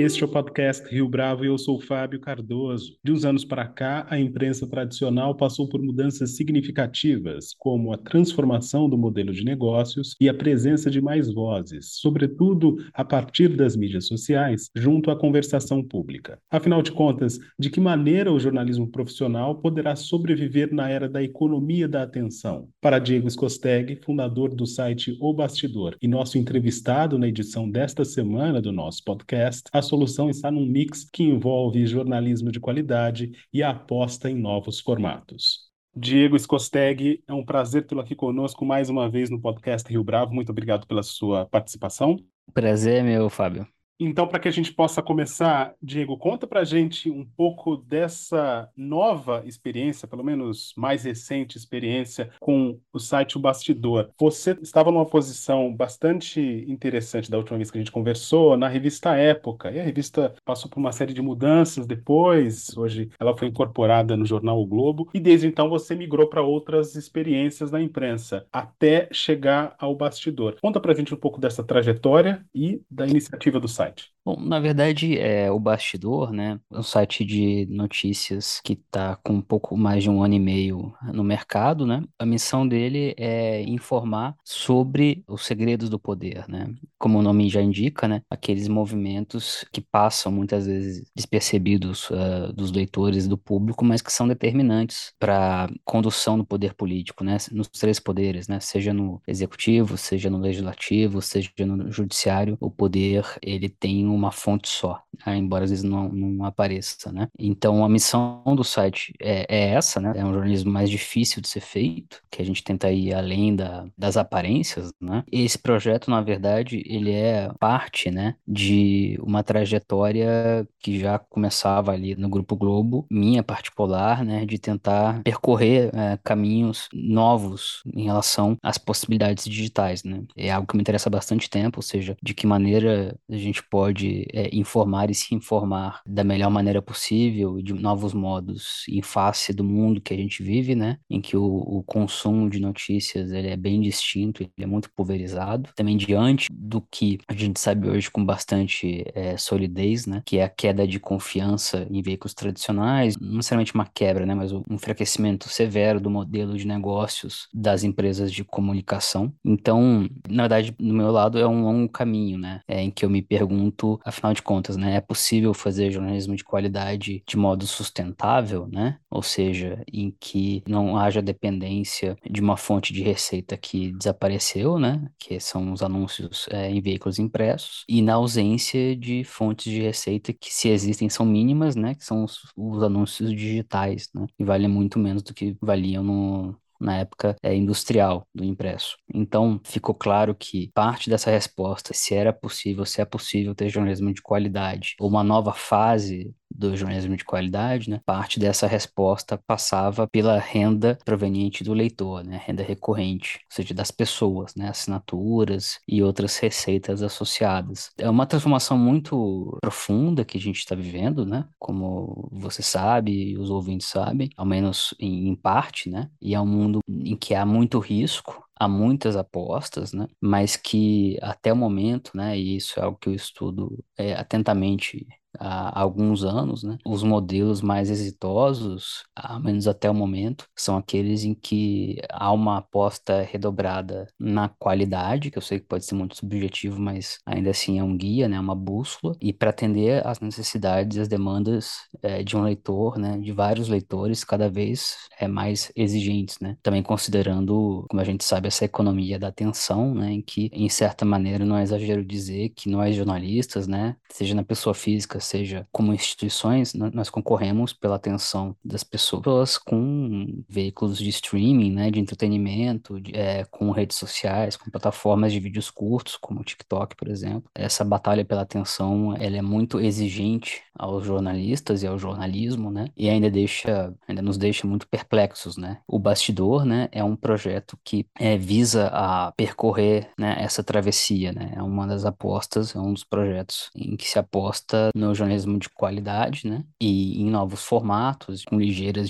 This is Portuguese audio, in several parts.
Este é o podcast Rio Bravo e eu sou Fábio Cardoso. De uns anos para cá, a imprensa tradicional passou por mudanças significativas, como a transformação do modelo de negócios e a presença de mais vozes, sobretudo a partir das mídias sociais, junto à conversação pública. Afinal de contas, de que maneira o jornalismo profissional poderá sobreviver na era da economia da atenção? Para Diego Scosteg, fundador do site O Bastidor e nosso entrevistado na edição desta semana do nosso podcast, a solução está num mix que envolve jornalismo de qualidade e aposta em novos formatos. Diego Scosteg, é um prazer tê-lo aqui conosco mais uma vez no podcast Rio Bravo. Muito obrigado pela sua participação. Prazer é meu, Fábio. Então, para que a gente possa começar, Diego, conta para a gente um pouco dessa nova experiência, pelo menos mais recente experiência, com o site O Bastidor. Você estava numa posição bastante interessante da última vez que a gente conversou, na revista Época, e a revista passou por uma série de mudanças depois, hoje ela foi incorporada no jornal O Globo, e desde então você migrou para outras experiências na imprensa, até chegar ao Bastidor. Conta para a gente um pouco dessa trajetória e da iniciativa do site site? Bom, na verdade, é o Bastidor, né? É um site de notícias que está com um pouco mais de um ano e meio no mercado, né? A missão dele é informar sobre os segredos do poder, né? Como o nome já indica, né? Aqueles movimentos que passam muitas vezes despercebidos uh, dos leitores do público, mas que são determinantes para a condução do poder político, né? Nos três poderes, né? Seja no executivo, seja no legislativo, seja no judiciário, o poder ele tem uma fonte só, né? embora às vezes não, não apareça, né? Então a missão do site é, é, essa, né? É um jornalismo mais difícil de ser feito, que a gente tenta ir além da, das aparências, né? Esse projeto, na verdade, ele é parte, né, de uma trajetória que já começava ali no Grupo Globo, minha particular, né, de tentar percorrer é, caminhos novos em relação às possibilidades digitais, né? É algo que me interessa há bastante tempo, ou seja, de que maneira a gente pode é, informar e se informar da melhor maneira possível, de novos modos, em face do mundo que a gente vive, né? Em que o, o consumo de notícias ele é bem distinto, ele é muito pulverizado. Também diante do que a gente sabe hoje com bastante é, solidez, né? Que é a queda de confiança em veículos tradicionais, não necessariamente uma quebra, né? Mas um enfraquecimento severo do modelo de negócios das empresas de comunicação. Então, na verdade, no meu lado é um longo caminho, né? É, em que eu me pergunto, afinal de contas, né? É possível fazer jornalismo de qualidade de modo sustentável, né? Ou seja, em que não haja dependência de uma fonte de receita que desapareceu, né? Que são os anúncios é, em veículos impressos, e na ausência de fontes de receita que, se existem, são mínimas, né? Que são os, os anúncios digitais, né? E valem muito menos do que valiam no, na época é, industrial do impresso. Então, ficou claro que parte dessa resposta, se era possível, se é possível ter jornalismo de qualidade, ou uma nova fase do jornalismo de qualidade, né, parte dessa resposta passava pela renda proveniente do leitor, né, renda recorrente, ou seja, das pessoas, né, assinaturas e outras receitas associadas. É uma transformação muito profunda que a gente está vivendo, né, como você sabe e os ouvintes sabem, ao menos em, em parte, né, e é um mundo em que há muito risco, há muitas apostas, né? Mas que até o momento, né? E isso é algo que eu estudo é, atentamente há alguns anos, né? Os modelos mais exitosos, ao menos até o momento, são aqueles em que há uma aposta redobrada na qualidade, que eu sei que pode ser muito subjetivo, mas ainda assim é um guia, né? Uma bússola, e para atender às necessidades e às demandas é, de um leitor, né? De vários leitores, cada vez é mais exigentes, né? Também considerando, como a gente sabe, essa economia da atenção, né? Em que, em certa maneira, não é exagero dizer que nós jornalistas, né? Seja na pessoa física, seja como instituições, nós concorremos pela atenção das pessoas com veículos de streaming, né, de entretenimento, de, é, com redes sociais, com plataformas de vídeos curtos, como o TikTok, por exemplo. Essa batalha pela atenção, ela é muito exigente aos jornalistas e ao jornalismo, né, e ainda deixa, ainda nos deixa muito perplexos, né. O Bastidor, né, é um projeto que é, visa a percorrer, né, essa travessia, né, é uma das apostas, é um dos projetos em que se aposta no o jornalismo de qualidade, né? E em novos formatos, com ligeiras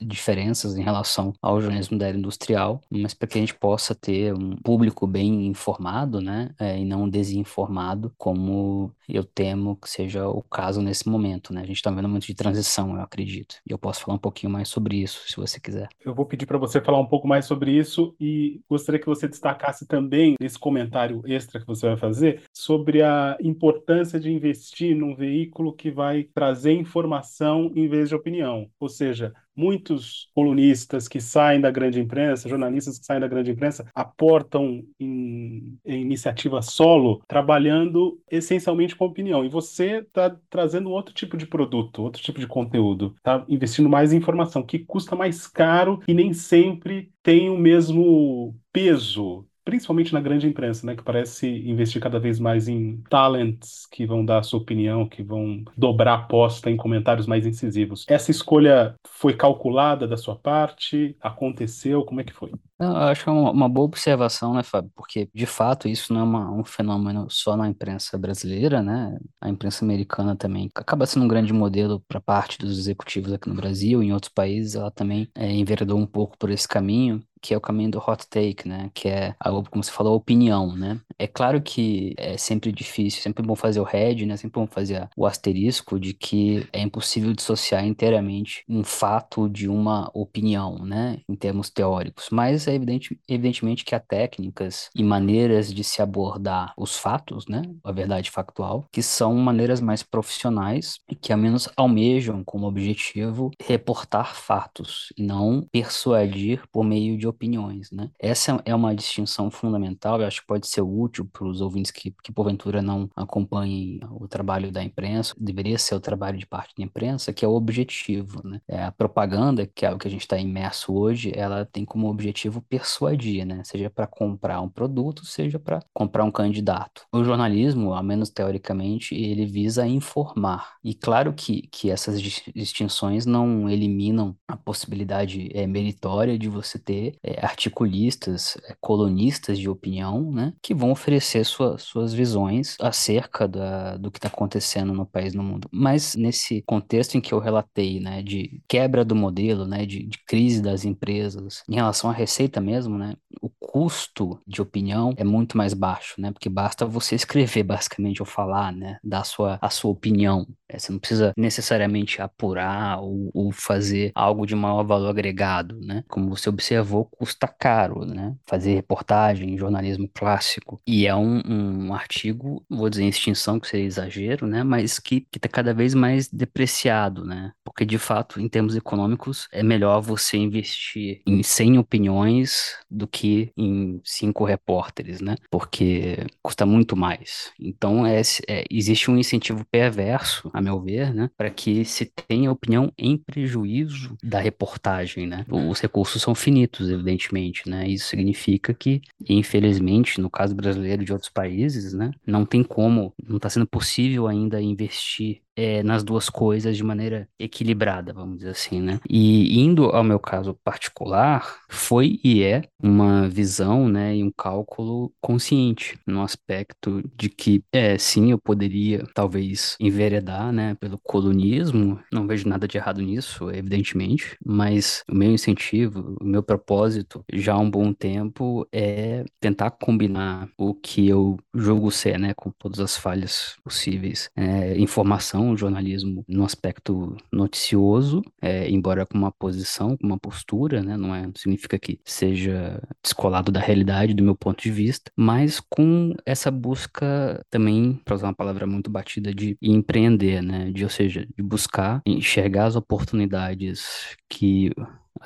diferenças em relação ao jornalismo da era industrial, mas para que a gente possa ter um público bem informado, né? É, e não desinformado, como eu temo que seja o caso nesse momento, né? A gente está vendo um momento de transição, eu acredito. E eu posso falar um pouquinho mais sobre isso, se você quiser. Eu vou pedir para você falar um pouco mais sobre isso e gostaria que você destacasse também nesse comentário extra que você vai fazer sobre a importância de investir num veículo que vai trazer informação em vez de opinião. Ou seja, muitos colunistas que saem da grande imprensa, jornalistas que saem da grande imprensa, aportam em, em iniciativa solo, trabalhando essencialmente com opinião. E você está trazendo outro tipo de produto, outro tipo de conteúdo, está investindo mais em informação, que custa mais caro e nem sempre tem o mesmo peso principalmente na grande imprensa, né, que parece investir cada vez mais em talents que vão dar a sua opinião, que vão dobrar a aposta em comentários mais incisivos. Essa escolha foi calculada da sua parte? Aconteceu? Como é que foi? Eu acho que é uma, boa observação, né, Fábio? Porque, de fato, isso não é uma, um fenômeno só na imprensa brasileira, né? A imprensa americana também acaba sendo um grande modelo para parte dos executivos aqui no Brasil, em outros países ela também é, enveredou um pouco por esse caminho que é o caminho do hot take, né? Que é, como você falou, a opinião, né? É claro que é sempre difícil, sempre bom fazer o head, né? Sempre bom fazer o asterisco de que é impossível dissociar inteiramente um fato de uma opinião, né? Em termos teóricos. Mas é evidente, evidentemente que há técnicas e maneiras de se abordar os fatos, né? A verdade factual, que são maneiras mais profissionais e que ao menos almejam como objetivo reportar fatos e não persuadir por meio de opiniões, né? Essa é uma distinção fundamental, eu acho que pode ser útil para os ouvintes que, que porventura não acompanhem o trabalho da imprensa, deveria ser o trabalho de parte da imprensa, que é o objetivo, né? É, a propaganda, que é o que a gente está imerso hoje, ela tem como objetivo persuadir, né? Seja para comprar um produto, seja para comprar um candidato. O jornalismo, ao menos teoricamente, ele visa informar. E claro que, que essas distinções não eliminam a possibilidade é, meritória de você ter é, articulistas, é, colunistas de opinião, né, que vão oferecer sua, suas visões acerca da, do que está acontecendo no país no mundo. Mas nesse contexto em que eu relatei, né, de quebra do modelo, né, de, de crise das empresas, em relação à receita mesmo, né, o custo de opinião é muito mais baixo, né, porque basta você escrever basicamente ou falar, né, dar a sua, a sua opinião. É, você não precisa necessariamente apurar ou, ou fazer algo de maior valor agregado, né, como você observou, custa caro, né? Fazer reportagem, jornalismo clássico. E é um, um artigo, vou dizer em extinção, que seria exagero, né? Mas que está cada vez mais depreciado, né? Porque, de fato, em termos econômicos, é melhor você investir em 100 opiniões do que em cinco repórteres, né? Porque custa muito mais. Então, é, é, existe um incentivo perverso, a meu ver, né? Para que se tenha opinião em prejuízo da reportagem, né? Os recursos são finitos, evidentemente, né? Isso significa que, infelizmente, no caso brasileiro e de outros países, né, não tem como, não está sendo possível ainda investir é, nas duas coisas de maneira equilibrada, vamos dizer assim, né? E indo ao meu caso particular, foi e é uma visão, né, e um cálculo consciente, no aspecto de que, é, sim, eu poderia talvez enveredar, né, pelo colonismo, não vejo nada de errado nisso, evidentemente, mas o meu incentivo, o meu propósito, já há um bom tempo, é tentar combinar o que eu julgo ser, né, com todas as falhas possíveis, é, informação um jornalismo no aspecto noticioso, é, embora com uma posição, com uma postura, né? Não, é, significa que seja descolado da realidade do meu ponto de vista, mas com essa busca também, para usar uma palavra muito batida, de empreender, né? De, ou seja, de buscar enxergar as oportunidades que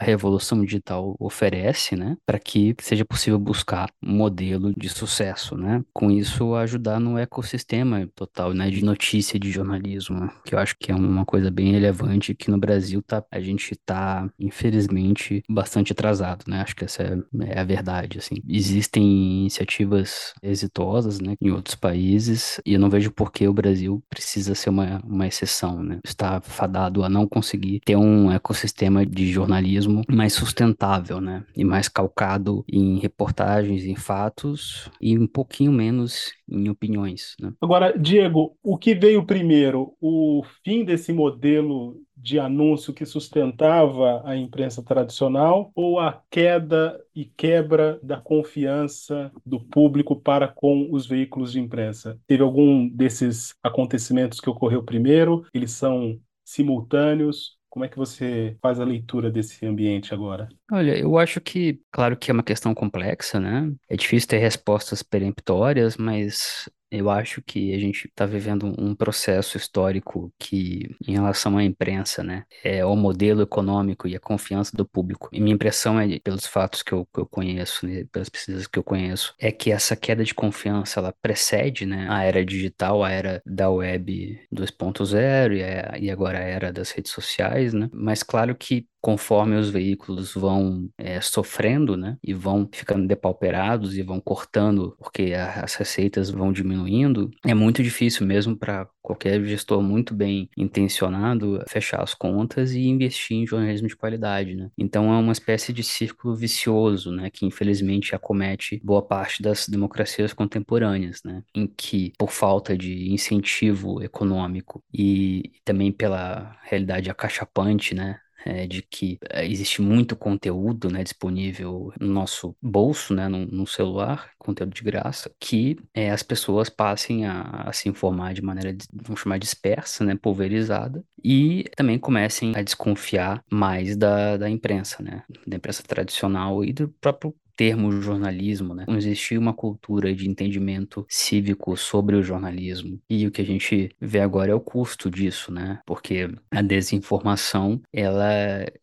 a revolução digital oferece, né, para que seja possível buscar um modelo de sucesso, né? Com isso ajudar no ecossistema total, né, de notícia de jornalismo, que eu acho que é uma coisa bem relevante que no Brasil tá a gente tá infelizmente bastante atrasado, né? Acho que essa é, é a verdade, assim. Existem iniciativas exitosas, né, em outros países e eu não vejo por que o Brasil precisa ser uma, uma exceção, né? Está fadado a não conseguir ter um ecossistema de jornalismo jornalismo mais sustentável, né? E mais calcado em reportagens, em fatos e um pouquinho menos em opiniões, né? Agora, Diego, o que veio primeiro? O fim desse modelo de anúncio que sustentava a imprensa tradicional ou a queda e quebra da confiança do público para com os veículos de imprensa? Teve algum desses acontecimentos que ocorreu primeiro? Eles são simultâneos? Como é que você faz a leitura desse ambiente agora? Olha, eu acho que, claro que é uma questão complexa, né? É difícil ter respostas peremptórias, mas eu acho que a gente está vivendo um processo histórico que, em relação à imprensa, né, é o modelo econômico e a confiança do público. E minha impressão é, pelos fatos que eu, que eu conheço, né, pelas pesquisas que eu conheço, é que essa queda de confiança ela precede, né, a era digital, a era da web 2.0 e, e agora a era das redes sociais, né? Mas claro que conforme os veículos vão é, sofrendo, né, e vão ficando depauperados e vão cortando, porque a, as receitas vão diminuindo, é muito difícil mesmo para qualquer gestor muito bem intencionado fechar as contas e investir em jornalismo de qualidade, né? Então é uma espécie de círculo vicioso, né, que infelizmente acomete boa parte das democracias contemporâneas, né, em que por falta de incentivo econômico e também pela realidade acachapante, né, é, de que é, existe muito conteúdo né, disponível no nosso bolso, né, no, no celular, conteúdo de graça, que é, as pessoas passem a, a, se informar de maneira, vamos chamar, dispersa, né, pulverizada, e também comecem a desconfiar mais da, da imprensa, né, da imprensa tradicional e do próprio termo jornalismo, né? Não existia uma cultura de entendimento cívico sobre o jornalismo. E o que a gente vê agora é o custo disso, né? Porque a desinformação, ela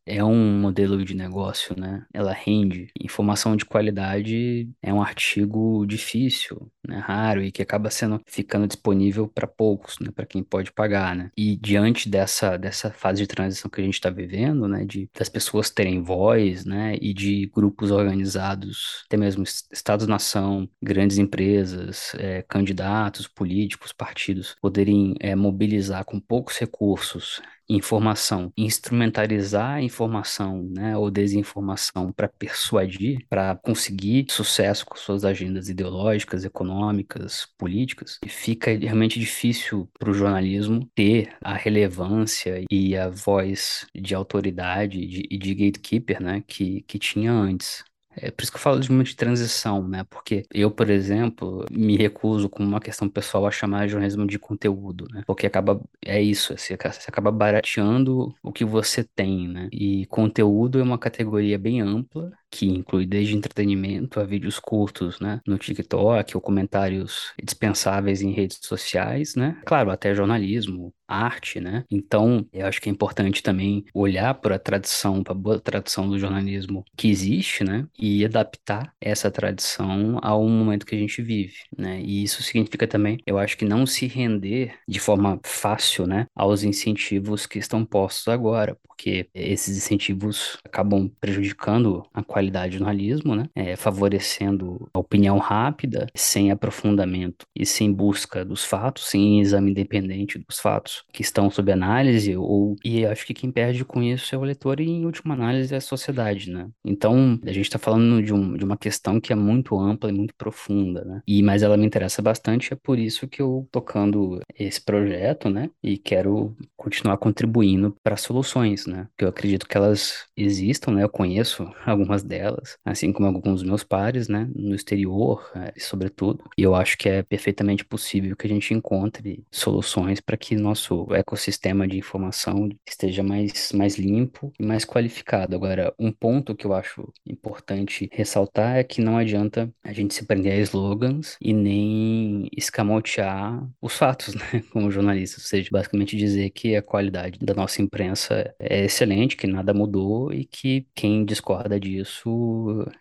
é um modelo de negócio, né? Ela rende. Informação de qualidade é um artigo difícil, né? Raro e que acaba sendo ficando disponível para poucos, né? Para quem pode pagar, né? E diante dessa dessa fase de transição que a gente está vivendo, né? De das pessoas terem voz, né? E de grupos organizados estados, até mesmo estados-nação, grandes empresas, é, candidatos políticos, partidos, poderem é, mobilizar com poucos recursos informação, instrumentalizar informação, né, ou desinformação para persuadir, para conseguir sucesso com suas agendas ideológicas, econômicas, políticas, e fica realmente difícil para o jornalismo ter a relevância e a voz de autoridade e de, de gatekeeper, né, que, que tinha antes. É por isso que eu falo de uma de transição, né? Porque eu, por exemplo, me recuso, como uma questão pessoal, a chamar de jornalismo de conteúdo, né? Porque acaba, é isso, você acaba barateando o que você tem, né? E conteúdo é uma categoria bem ampla que inclui desde entretenimento a vídeos curtos, né, no TikTok, ou comentários dispensáveis em redes sociais, né? Claro, até jornalismo, arte, né? Então, eu acho que é importante também olhar para a tradição, para a boa tradição do jornalismo que existe, né? E adaptar essa tradição ao momento que a gente vive, né? E isso significa também, eu acho que não se render de forma fácil, né, aos incentivos que estão postos agora, porque esses incentivos acabam prejudicando a qualidade do jornalismo, né? É, favorecendo a opinião rápida, sem aprofundamento e sem busca dos fatos, sem exame independente dos fatos que estão sob análise, ou e acho que quem perde com isso é o leitor e, em última análise, é a sociedade, né? Então, a gente está falando de, um, de uma questão que é muito ampla e muito profunda, né? E, mas ela me interessa bastante, é por isso que eu tocando esse projeto, né? E quero continuar contribuindo para soluções, né? Que eu acredito que elas existam, né? Eu conheço algumas delas, assim como alguns dos meus pares, né? No exterior, é, sobretudo. E eu acho que é perfeitamente possível que a gente encontre soluções para que nosso ecossistema de informação esteja mais, mais limpo e mais qualificado. Agora, um ponto que eu acho importante ressaltar é que não adianta a gente se prender a slogans e nem escamotear os fatos, né? Como jornalista, ou seja, basicamente dizer que a qualidade da nossa imprensa é excelente, que nada mudou e que quem discorda disso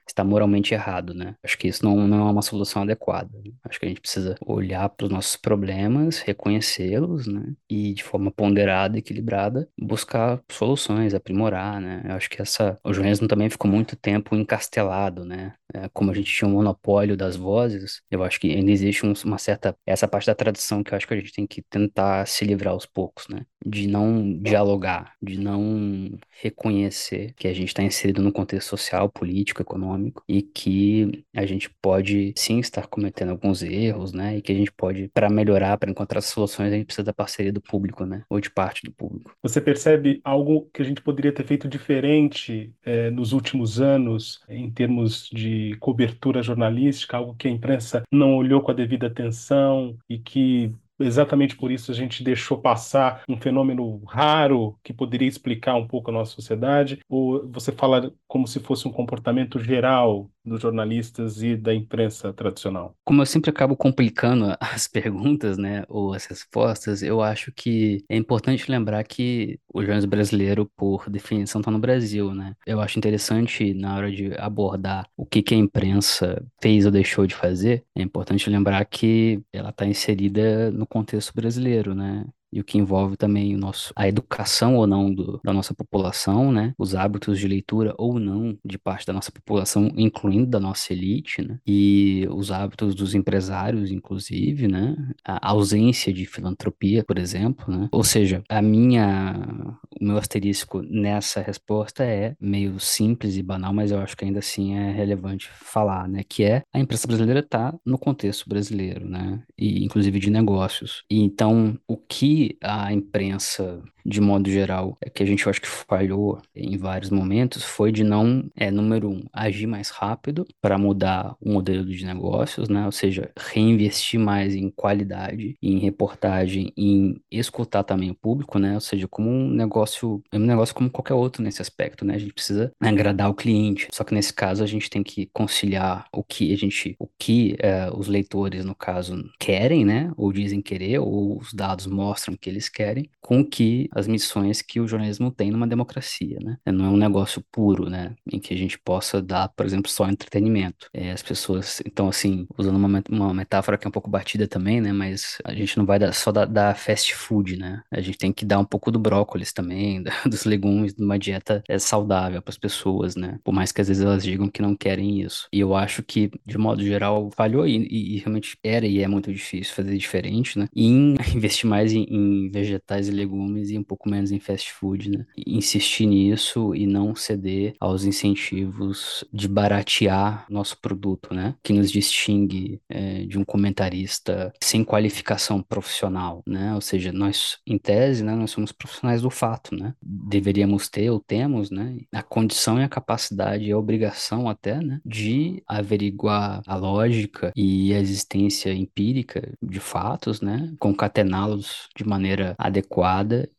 está moralmente errado, né? Acho que isso não, não é uma solução adequada. Acho que a gente precisa olhar para os nossos problemas, reconhecê-los, né? E de forma ponderada, equilibrada, buscar soluções, aprimorar, né? Eu acho que essa, o jornalismo também ficou muito tempo encastelado, né? É, como a gente tinha um monopólio das vozes, eu acho que ainda existe um, uma certa, essa parte da tradição que eu acho que a gente tem que tentar se livrar aos poucos, né? de não dialogar, de não reconhecer que a gente está inserido num contexto social, político, econômico e que a gente pode sim estar cometendo alguns erros, né? E que a gente pode, para melhorar, para encontrar soluções, a gente precisa da parceria do público, né? Ou de parte do público. Você percebe algo que a gente poderia ter feito diferente eh, nos últimos anos em termos de cobertura jornalística, algo que a imprensa não olhou com a devida atenção e que exatamente por isso a gente deixou passar um fenômeno raro que poderia explicar um pouco a nossa sociedade? Ou você fala como se fosse um comportamento geral dos jornalistas e da imprensa tradicional? Como eu sempre acabo complicando as perguntas, né, ou as respostas, eu acho que é importante lembrar que o jornalismo brasileiro, por definição, está no Brasil, né? Eu acho interessante, na hora de abordar o que, que a imprensa fez ou deixou de fazer, é importante lembrar que ela está inserida no contexto brasileiro, né? E o que envolve também o nosso, a educação ou não do, da nossa população, né? Os hábitos de leitura ou não de parte da nossa população, incluindo da nossa elite, né? E os hábitos dos empresários, inclusive, né? A ausência de filantropia, por exemplo, né? Ou seja, a minha, o meu asterisco nessa resposta é meio simples e banal, mas eu acho que ainda assim é relevante falar, né? Que é a imprensa brasileira está no contexto brasileiro, né? E inclusive de negócios. E então o que a imprensa de modo geral, é que a gente acho que falhou em vários momentos foi de não, é, número um, agir mais rápido para mudar o modelo de negócios, né? Ou seja, reinvestir mais em qualidade, em reportagem, em escutar também o público, né? Ou seja, como um negócio, é um negócio como qualquer outro nesse aspecto, né? A gente precisa agradar o cliente. Só que nesse caso a gente tem que conciliar o que a gente, o que é, os leitores, no caso, querem, né? Ou dizem querer, ou os dados mostram que eles querem, com que as missões que o jornalismo tem numa democracia, né? Não é um negócio puro, né? Em que a gente possa dar, por exemplo, só entretenimento. É, as pessoas, então, assim, usando uma, uma metáfora que é um pouco batida também, né? Mas a gente não vai dar, só dar, fast food, né? A gente tem que dar um pouco do brócolis também, dos legumes, de uma dieta é, saudável para as pessoas, né? Por mais que às vezes elas digam que não querem isso. E eu acho que, de modo geral, falhou e, e, e realmente era e é muito difícil fazer diferente, né? E em investir mais em, em vegetais e legumes e um pouco menos em fast food, né? Insistir nisso e não ceder aos incentivos de baratear nosso produto, né? Que nos distingue é, de um comentarista sem qualificação profissional, né? Ou seja, nós, em tese, né, nós somos profissionais do fato, né? Deveríamos ter ou temos, né? A condição e a capacidade e a obrigação até, né? De averiguar a lógica e a existência empírica de fatos, né? Concatená-los de maneira adequada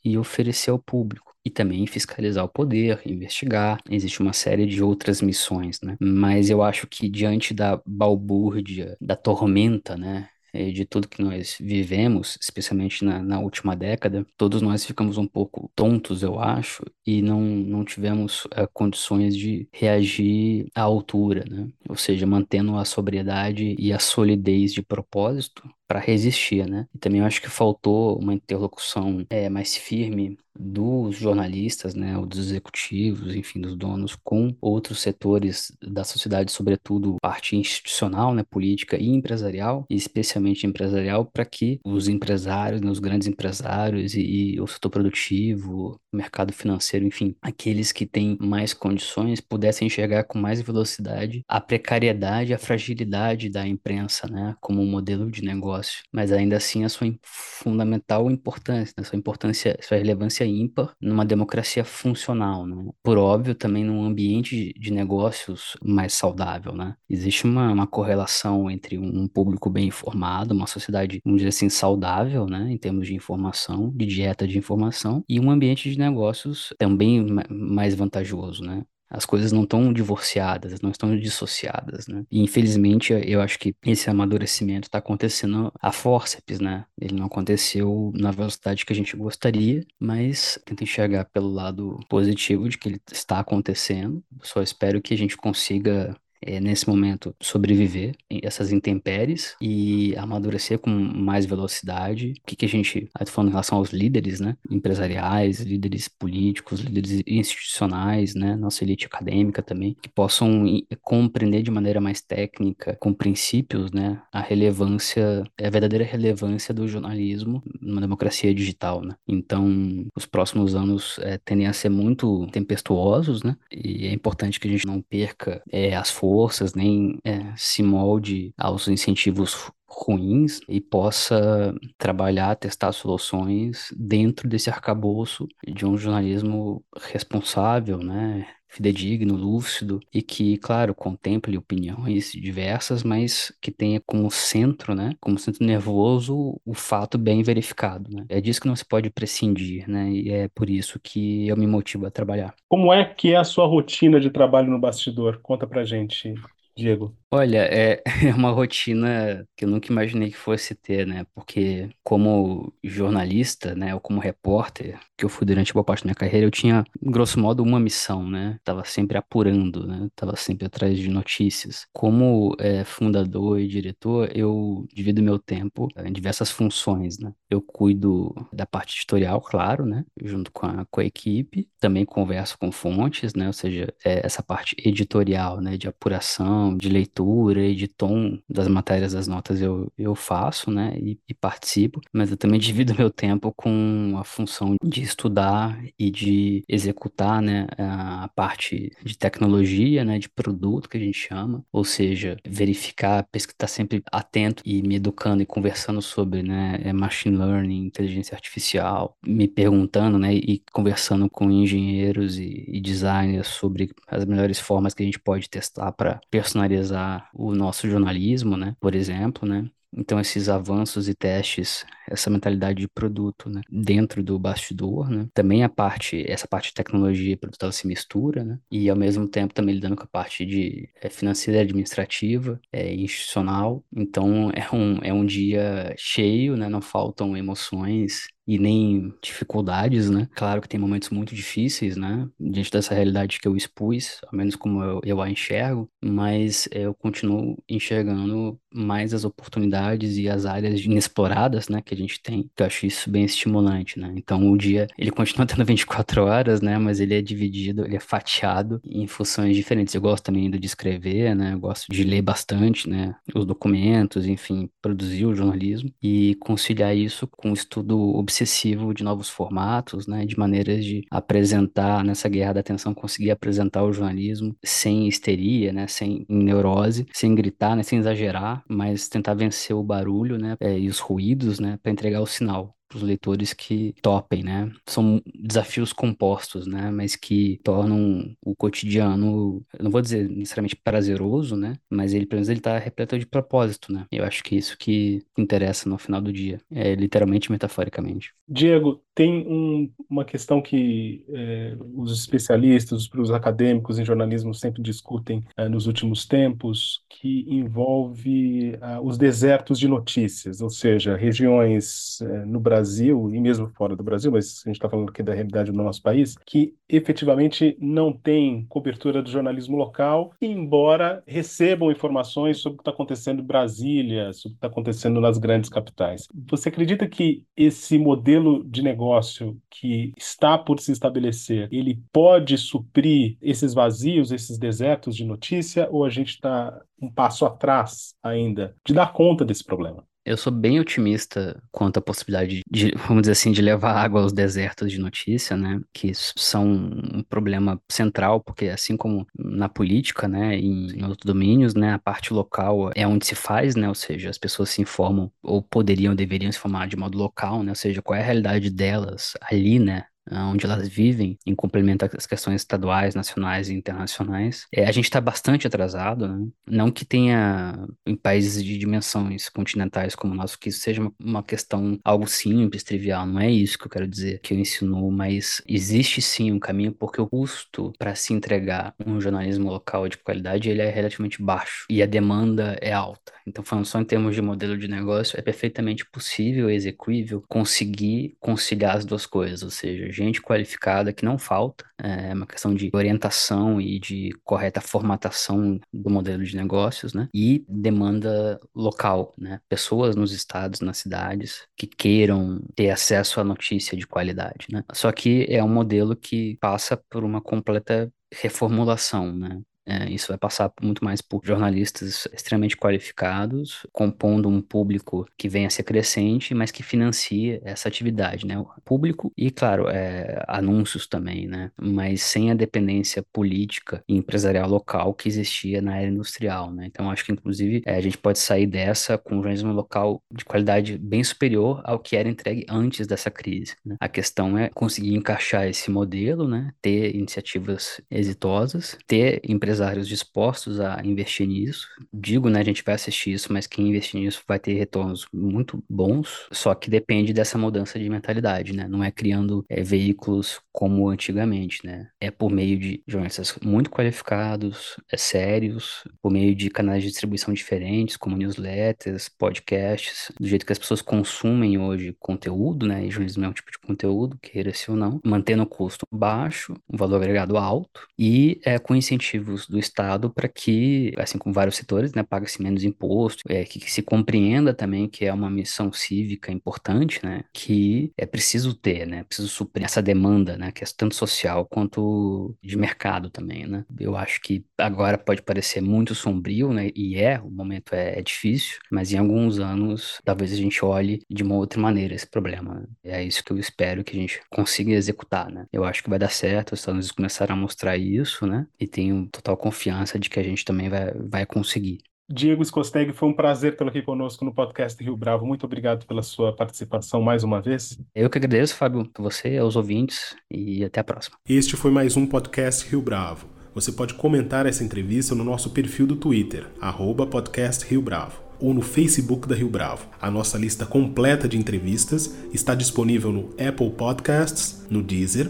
e oferecer ao público e também fiscalizar o poder, investigar. Existe uma série de outras missões, né? Mas eu acho que diante da balbúrdia, da tormenta, né? de tudo que nós vivemos, especialmente na, na, última década, todos nós ficamos um pouco tontos, eu acho, e não, não tivemos uh, condições de reagir à altura, né? Ou seja, mantendo a sobriedade e a solidez de propósito para resistir, né? E também eu acho que faltou uma interlocução é, mais firme dos jornalistas, né, ou dos executivos, enfim, dos donos, com outros setores da sociedade, sobretudo parte institucional, né, política e empresarial, e especialmente empresarial, para que os empresários, né, os grandes empresários e, e o setor produtivo, mercado financeiro, enfim, aqueles que têm mais condições pudessem enxergar com mais velocidade a precariedade, a fragilidade da imprensa, né, como um modelo de negócio negócio, mas ainda assim a sua fundamental importância, a sua importância, sua relevância ímpar numa democracia funcional, né? Por óbvio, também num ambiente de negócios mais saudável, né? Existe uma, uma correlação entre um público bem informado, uma sociedade, vamos dizer assim, saudável, né? Em termos de informação, de dieta de informação, e um ambiente de negócios também mais vantajoso, né? As coisas não estão divorciadas, não estão dissociadas, né? E infelizmente eu acho que esse amadurecimento está acontecendo a fórceps, né? Ele não aconteceu na velocidade que a gente gostaria, mas tenta enxergar pelo lado positivo de que ele está acontecendo. Só espero que a gente consiga é, nesse momento, sobreviver essas intempéries e amadurecer com mais velocidade. O que, que a gente, tô falando em relação aos líderes, né, empresariais, líderes políticos, líderes institucionais, né, nossa elite acadêmica também, que possam compreender de maneira mais técnica, com princípios, né, a relevância, a verdadeira relevância do jornalismo numa democracia digital, né. Então, os próximos anos é, tendem a ser muito tempestuosos, né, e é importante que a gente não perca é, as forças, nem é, se molde aos incentivos ruins e possa trabalhar, testar soluções dentro desse arcabouço de um jornalismo responsável, né? fidedigno, lúcido e que, claro, contemple opiniões diversas, mas que tenha como centro, né, como centro nervoso o fato bem verificado, né? É disso que não se pode prescindir, né? E é por isso que eu me motivo a trabalhar. Como é que é a sua rotina de trabalho no bastidor? Conta pra gente, Diego. Olha, é, é uma rotina que eu nunca imaginei que fosse ter, né? Porque como jornalista, né, ou como repórter, que eu fui durante boa parte da minha carreira, eu tinha, grosso modo, uma missão, né? Tava sempre apurando, né? Tava sempre atrás de notícias. Como é, fundador e diretor, eu divido meu tempo em diversas funções, né? Eu cuido da parte editorial, claro, né? Junto com a, com a equipe. Também converso com fontes, né? Ou seja, é, essa parte editorial, né? De apuração, de leitura leitura e de tom das matérias, das notas eu, eu faço, né, e, e participo, mas eu também divido meu tempo com a função de estudar e de executar, né, a parte de tecnologia, né, de produto que a gente chama, ou seja, verificar, estar sempre atento e me educando e conversando sobre, né, é, machine learning, inteligência artificial, me perguntando, né, e conversando com engenheiros e, e designers sobre as melhores formas que a gente pode testar para personalizar o nosso jornalismo, né? Por exemplo, né? Então, esses avanços e testes, essa mentalidade de produto, né, dentro do bastidor, né, também a parte, essa parte de tecnologia e produto, se mistura, né, e ao mesmo tempo também lidando com a parte de é, financeira, administrativa, é, institucional. Então, é um, é um dia cheio, né, não faltam emoções e nem dificuldades, né? Claro que tem momentos muito difíceis, né? Diante dessa realidade que eu expus, ao menos como eu, eu a enxergo, mas eu continuo enxergando mais as oportunidades e as áreas inexploradas, né, que a gente tem, eu acho isso bem estimulante, né? Então o dia, ele continua tendo 24 horas, né, mas ele é dividido, ele é fatiado em funções diferentes. Eu gosto também de escrever, né? Eu gosto de ler bastante, né, os documentos, enfim, produzir o jornalismo e conciliar isso com o estudo obsessivo de novos formatos, né, de maneiras de apresentar nessa guerra da atenção, conseguir apresentar o jornalismo sem histeria, né, sem neurose, sem gritar, né, sem exagerar, mas tentar vencer o barulho, né, é, e os ruídos, né, para entregar o sinal para os leitores que topem, né? São desafios compostos, né? Mas que tornam o cotidiano, não vou dizer necessariamente prazeroso, né? Mas ele, pelo menos, ele está repleto de propósito, né? Eu acho que é isso que interessa no final do dia, é literalmente metaforicamente. Diego, tem um, uma questão que é, os especialistas, os acadêmicos em jornalismo sempre discutem é, nos últimos tempos, que envolve uh, os desertos de notícias, ou seja, regiões é, no Brasil Brasil, e mesmo fora do Brasil, mas a gente está falando aqui da realidade do nosso país, que efetivamente não tem cobertura do jornalismo local, embora recebam informações sobre o que está acontecendo em Brasília, sobre o que está acontecendo nas grandes capitais. Você acredita que esse modelo de negócio que está por se estabelecer, ele pode suprir esses vazios, esses desertos de notícia, ou a gente está um passo atrás ainda de dar conta desse problema? Eu sou bem otimista quanto à possibilidade de, vamos dizer assim, de levar água aos desertos de notícia, né? Que são um problema central, porque assim como na política, né, em, em outros domínios, né, a parte local é onde se faz, né? Ou seja, as pessoas se informam ou poderiam, deveriam se informar de modo local, né? Ou seja, qual é a realidade delas ali, né? Onde elas vivem, em complemento às questões estaduais, nacionais e internacionais. É, a gente está bastante atrasado, né? Não que tenha em países de dimensões continentais como o nosso, que isso seja uma, uma questão algo simples, trivial, não é isso que eu quero dizer, que eu ensino, mas existe sim um caminho porque o custo para se entregar um jornalismo local de qualidade, ele é relativamente baixo e a demanda é alta. Então, falando só em termos de modelo de negócio, é perfeitamente possível, execuível, conseguir conciliar as duas coisas, ou seja, gente qualificada que não falta, é uma questão de orientação e de correta formatação do modelo de negócios, né? E demanda local, né? Pessoas nos estados, nas cidades que queiram ter acesso à notícia de qualidade, né? Só que é um modelo que passa por uma completa reformulação, né? É, isso vai passar muito mais por jornalistas extremamente qualificados, compondo um público que venha a ser crescente, mas que financia essa atividade, né? O público e, claro, é, anúncios também, né? Mas sem a dependência política e empresarial local que existia na era industrial, né? Então, acho que, inclusive, é, a gente pode sair dessa com um jornalismo local de qualidade bem superior ao que era entregue antes dessa crise. Né? A questão é conseguir encaixar esse modelo, né? Ter iniciativas exitosas, ter empresas empresários dispostos a investir nisso. Digo, né, a gente vai assistir isso, mas quem investir nisso vai ter retornos muito bons, só que depende dessa mudança de mentalidade, né? Não é criando é, veículos como antigamente, né? É por meio de jornalistas muito qualificados, é, sérios, por meio de canais de distribuição diferentes, como newsletters, podcasts, do jeito que as pessoas consumem hoje conteúdo, né? E jornalismo é um tipo de conteúdo, queira-se ou não, mantendo o custo baixo, um valor agregado alto e é, com incentivos do Estado para que, assim como vários setores, né, pague-se menos imposto, é, que, que, se compreenda também que é uma missão cívica importante, né, que é preciso ter, né, preciso suprir essa demanda, né, que é tanto social quanto de mercado também, né. Eu acho que agora pode parecer muito sombrio, né, e é, o momento é, é difícil, mas em alguns anos talvez a gente olhe de uma outra maneira esse problema. Né? É isso que eu espero que a gente consiga executar, né. Eu acho que vai dar certo, os Estados Unidos começaram a mostrar isso, né, e tenho total confiança de que a gente também vai, vai conseguir. Diego Scosteg, foi um prazer tê-lo aqui conosco no podcast Rio Bravo. Muito obrigado pela sua participação mais uma vez. Eu que agradeço, Fábio, a você, aos ouvintes e até a próxima. Este foi mais um podcast Rio Bravo. Você pode comentar essa entrevista no nosso perfil do Twitter, arroba podcast Rio Bravo, ou no Facebook da Rio Bravo. A nossa lista completa de entrevistas está disponível no Apple Podcasts, no Deezer,